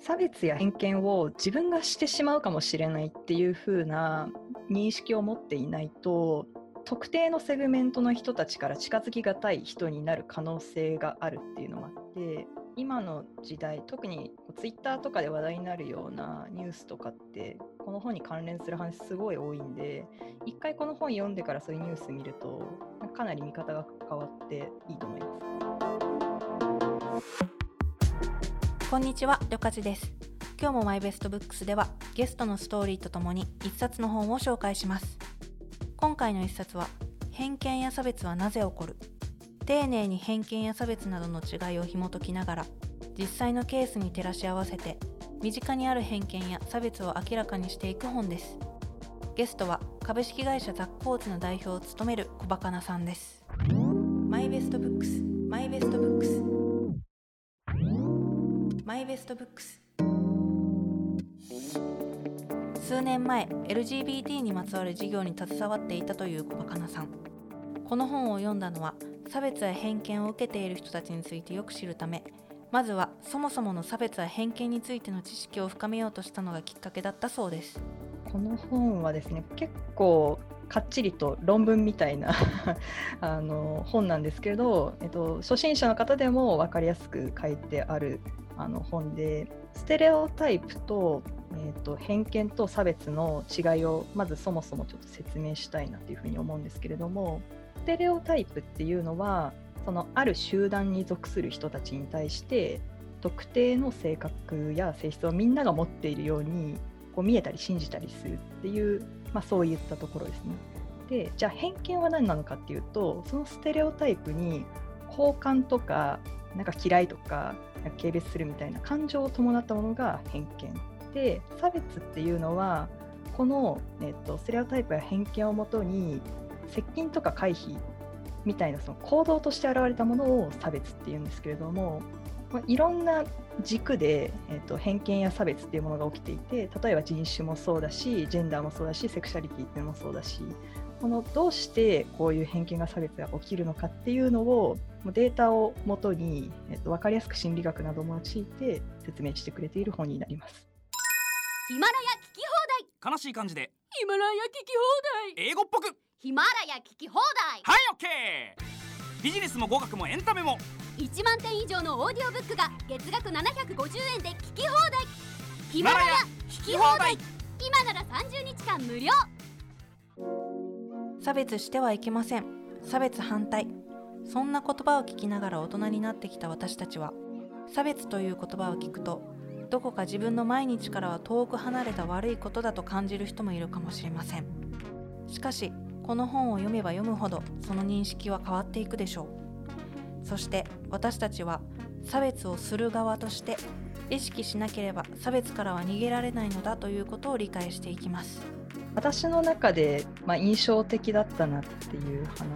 差別や偏見を自分がしてしまうかもしれないっていう風な認識を持っていないと特定のセグメントの人たちから近づきがたい人になる可能性があるっていうのがあって今の時代特にツイッターとかで話題になるようなニュースとかってこの本に関連する話すごい多いんで一回この本読んでからそういうニュース見るとかなり見方が変わっていいと思います。こんにちはりょかちです。今日もマイベストブックスではゲストのストーリーとともに一冊の本を紹介します。今回の一冊は偏見や差別はなぜ起こる？丁寧に偏見や差別などの違いを紐解きながら実際のケースに照らし合わせて身近にある偏見や差別を明らかにしていく本です。ゲストは株式会社ザッコーツの代表を務める小バカなさんです。マイベストブックス。マイベストブックス。マイベストブックス。数年前 LGBT にまつわる事業に携わっていたというこばかなさん。この本を読んだのは差別や偏見を受けている人たちについてよく知るため。まずはそもそもの差別や偏見についての知識を深めようとしたのがきっかけだったそうです。この本はですね結構かっちりと論文みたいな あの本なんですけど、えっと、初心者の方でも分かりやすく書いてあるあの本でステレオタイプと,、えーと偏見と差別の違いをまずそもそもちょっと説明したいなというふうに思うんですけれどもステレオタイプっていうのはそのある集団に属する人たちに対して特定の性格や性質をみんなが持っているようにこう見えたり信じたりするっていう、まあ、そういったところですね。でじゃあ偏見は何なのかっていうとそのステレオタイプに好感とかなんか嫌いとか軽蔑するみたいな感情を伴ったものが偏見で差別っていうのはこの、えっと、ステレオタイプや偏見をもとに接近とか回避みたいなその行動として現れたものを差別っていうんですけれども、まあ、いろんな軸で、えーと、偏見や差別っていうものが起きていて例えば人種もそうだしジェンダーもそうだしセクシャリティっていうのもそうだしこのどうしてこういう偏見が差別が起きるのかっていうのをデータをもとに、えーと、分かりやすく心理学なども用いて説明してくれている本になります。ヒマラヤ聞き放題。悲しい感じで。ヒマラヤ聞き放題。英語っぽく。ヒマラヤ聞き放題。はいオッケービジネスも語学もエンタメも1万点以上のオーディオブックが月額750円で聞き放題。ヒマラヤ聞き放題。今なら30日間無料。差別してはいけません。差別反対。そんな言葉を聞きながら大人になってきた私たちは。差別という言葉を聞くとどこか自分の毎日からは遠く離れた悪いことだと感じる人もいるかもしれません。しかしこの本を読めば読むほどその認識は変わっていくでしょうそして私たちは差別をする側として意識しなければ差別からは逃げられないのだということを理解していきます。私の中で、まあ、印象的だったなっていう話の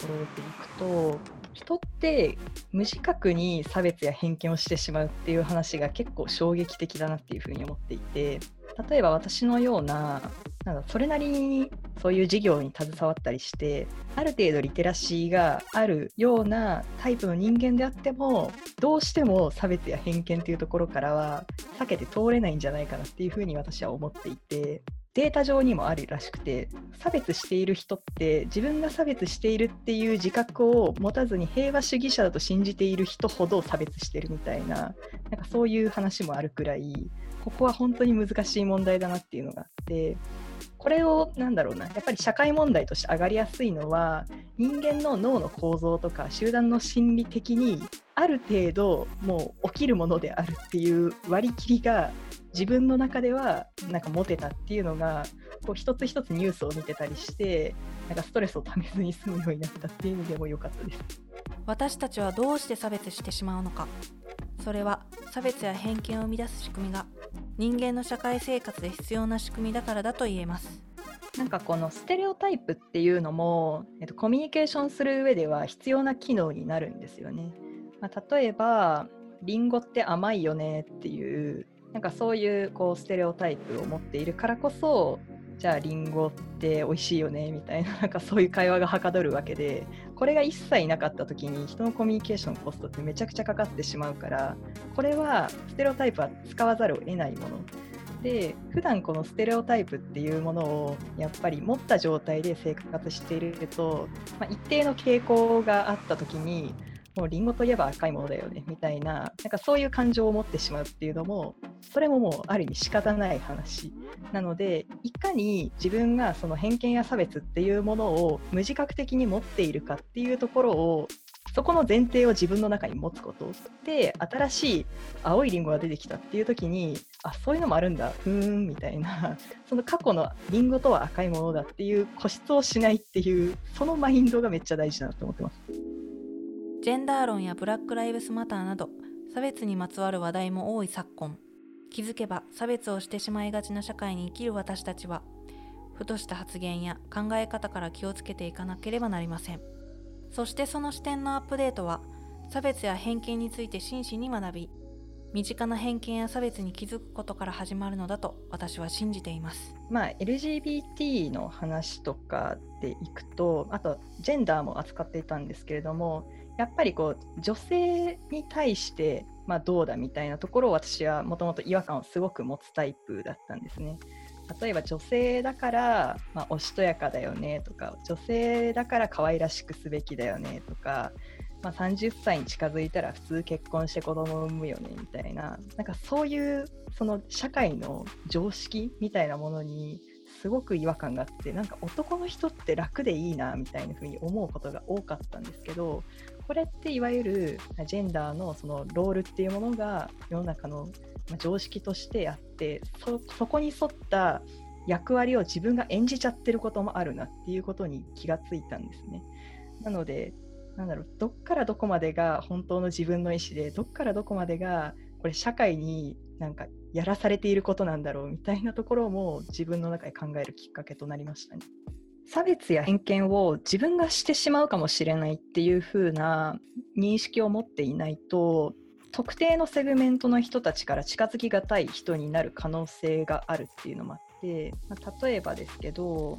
ところでいくと人って無自覚に差別や偏見をしてしまうっていう話が結構衝撃的だなっていうふうに思っていて例えば私のようななんかそれなりにそういう事業に携わったりしてある程度リテラシーがあるようなタイプの人間であってもどうしても差別や偏見っていうところからは避けて通れないんじゃないかなっていうふうに私は思っていてデータ上にもあるらしくて差別している人って自分が差別しているっていう自覚を持たずに平和主義者だと信じている人ほど差別してるみたいななんかそういう話もあるくらいここは本当に難しい問題だなっていうのがあってこれをなんだろうなやっぱり社会問題として上がりやすいのは人間の脳の構造とか集団の心理的にある程度もう起きるものであるっていう割り切りが自分の中ではなんか持てたっていうのがこう一つ一つニュースを見てたりしてなんかストレスをためずに済むようになったっていう意味でも良かったです。私たちはどうして差別してしまうのか。それは差別や偏見を生み出す仕組みが人間の社会生活で必要な仕組みだからだと言えますなんかこのステレオタイプっていうのも、えっと、コミュニケーションする上では必要な機能になるんですよね。まあ、例えばリンゴって甘いよねっていうなんかそういうこうステレオタイプを持っているからこそじゃあリンゴって美味しいよねみたいななんかそういう会話がはかどるわけでこれが一切なかった時に人のコミュニケーションコストってめちゃくちゃかかってしまうからこれはステレオタイプは使わざるを得ないもの。で普段このステレオタイプっていうものをやっぱり持った状態で生活していると、まあ、一定の傾向があった時にもうリンゴといえば赤いものだよねみたいななんかそういう感情を持ってしまうっていうのもそれももうある意味仕方ない話。なのでいかに自分がその偏見や差別っていうものを無自覚的に持っているかっていうところをそこの前提を自分の中に持つことで新しい青いリンゴが出てきたっていう時にあそういうのもあるんだ。ふーんみたいな。その過去のリンゴとは赤いものだっていう固執をしないっていうそのマインドがめっちゃ大事だなと思ってます。ジェンダー論やブラック・ライブスマターなど差別にまつわる話題も多い昨今。気づけば差別をしてしまいがちな社会に生きる私たちはふとした発言や考え方から気をつけていかなければなりませんそしてその視点のアップデートは差別や偏見について真摯に学び身近な偏見や差別に気づくことから始まるのだと私は信じています。まあ、LGBT の話とかでいくとあとジェンダーも扱っていたんですけれどもやっぱりこう女性に対してまあどうだみたいなところを私はもともと違和感をすごく持つタイプだったんですね。例えば女性だから、まあ、おしとやかだよねとか女性だから可愛らしくすべきだよねとか、まあ、30歳に近づいたら普通結婚して子供を産むよねみたいななんかそういうその社会の常識みたいなものにすごく違和感があってなんか男の人って楽でいいなみたいな風に思うことが多かったんですけどこれっていわゆるジェンダーのそのロールっていうものが世の中の常識としてあってそこに沿った役割を自分が演じちゃってることもあるなっていうことに気がついたんですね。なのでなんだろうどっからどこまでが本当の自分の意思でどっからどこまでがこれ社会になんかやらされていることなんだろうみたいなところも自分の中で考えるきっかけとなりましたね。差別や偏見を自分がしてしまうかもしれないっていう風な認識を持っていないと特定のセグメントの人たちから近づきがたい人になる可能性があるっていうのもあって、まあ、例えばですけど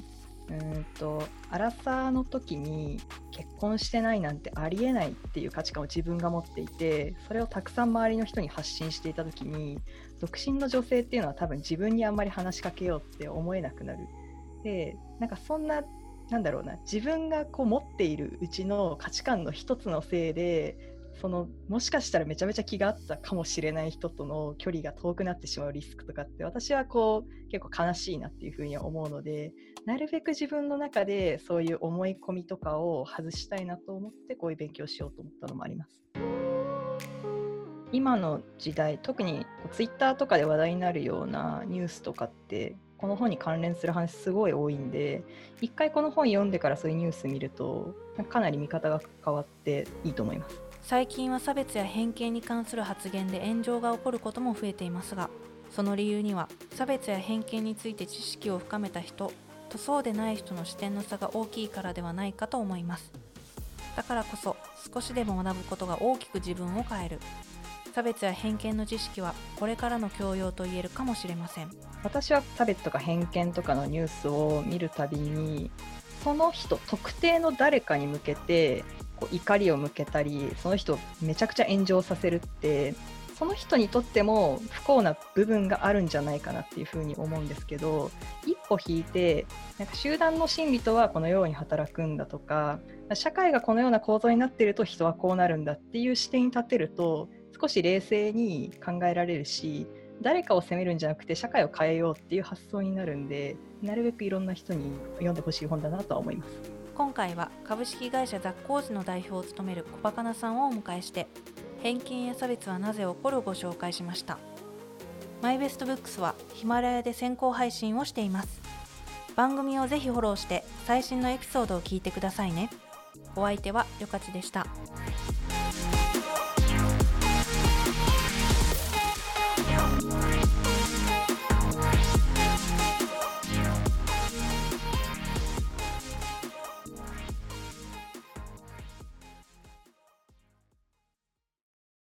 うんとアラサーの時に結婚してないなんてありえないっていう価値観を自分が持っていてそれをたくさん周りの人に発信していた時に独身の女性っていうのは多分自分にあんまり話しかけようって思えなくなる。でなんかそんななんだろうな自分がこう持っているうちの価値観の一つのせいでそのもしかしたらめちゃめちゃ気があったかもしれない人との距離が遠くなってしまうリスクとかって私はこう結構悲しいなっていうふうに思うのでなるべく自分の中でそういう思い込みとかを外したいなと思ってこういう勉強しようと思ったのもあります。今の時代特にツイッターとかで話題になるようなニュースとかってこの本に関連する話すごい多いんで一回この本読んでからそういうニュース見るとかなり見方が変わっていいと思います。最近は差別や偏見に関する発言で炎上が起こることも増えていますがその理由には差別や偏見について知識を深めた人とそうでない人の視点の差が大きいからではないかと思いますだからこそ少しでも学ぶことが大きく自分を変える差別や偏見の知識はこれからの教養と言えるかもしれません。私は差別とか偏見とかのニュースを見るたびにその人特定の誰かに向けてこう怒りを向けたりその人をめちゃくちゃ炎上させるってその人にとっても不幸な部分があるんじゃないかなっていうふうに思うんですけど一歩引いてなんか集団の心理とはこのように働くんだとか社会がこのような構造になっていると人はこうなるんだっていう視点に立てると少し冷静に考えられるし誰かを責めるんじゃなくて社会を変えようっていう発想になるんでなるべくいろんな人に読んでほしい本だなとは思います。今回は株式会社雑工事の代表を務める小バカなさんをお迎えして偏見や差別はなぜ起こるをご紹介しましたマイベストブックスはヒマラヤで先行配信をしています番組をぜひフォローして最新のエピソードを聞いてくださいねお相手はよかちでした。